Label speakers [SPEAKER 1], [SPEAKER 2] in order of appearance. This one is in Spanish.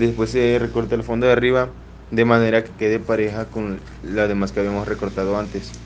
[SPEAKER 1] Después se recorta el fondo de arriba de manera que quede pareja con la demás que habíamos recortado antes.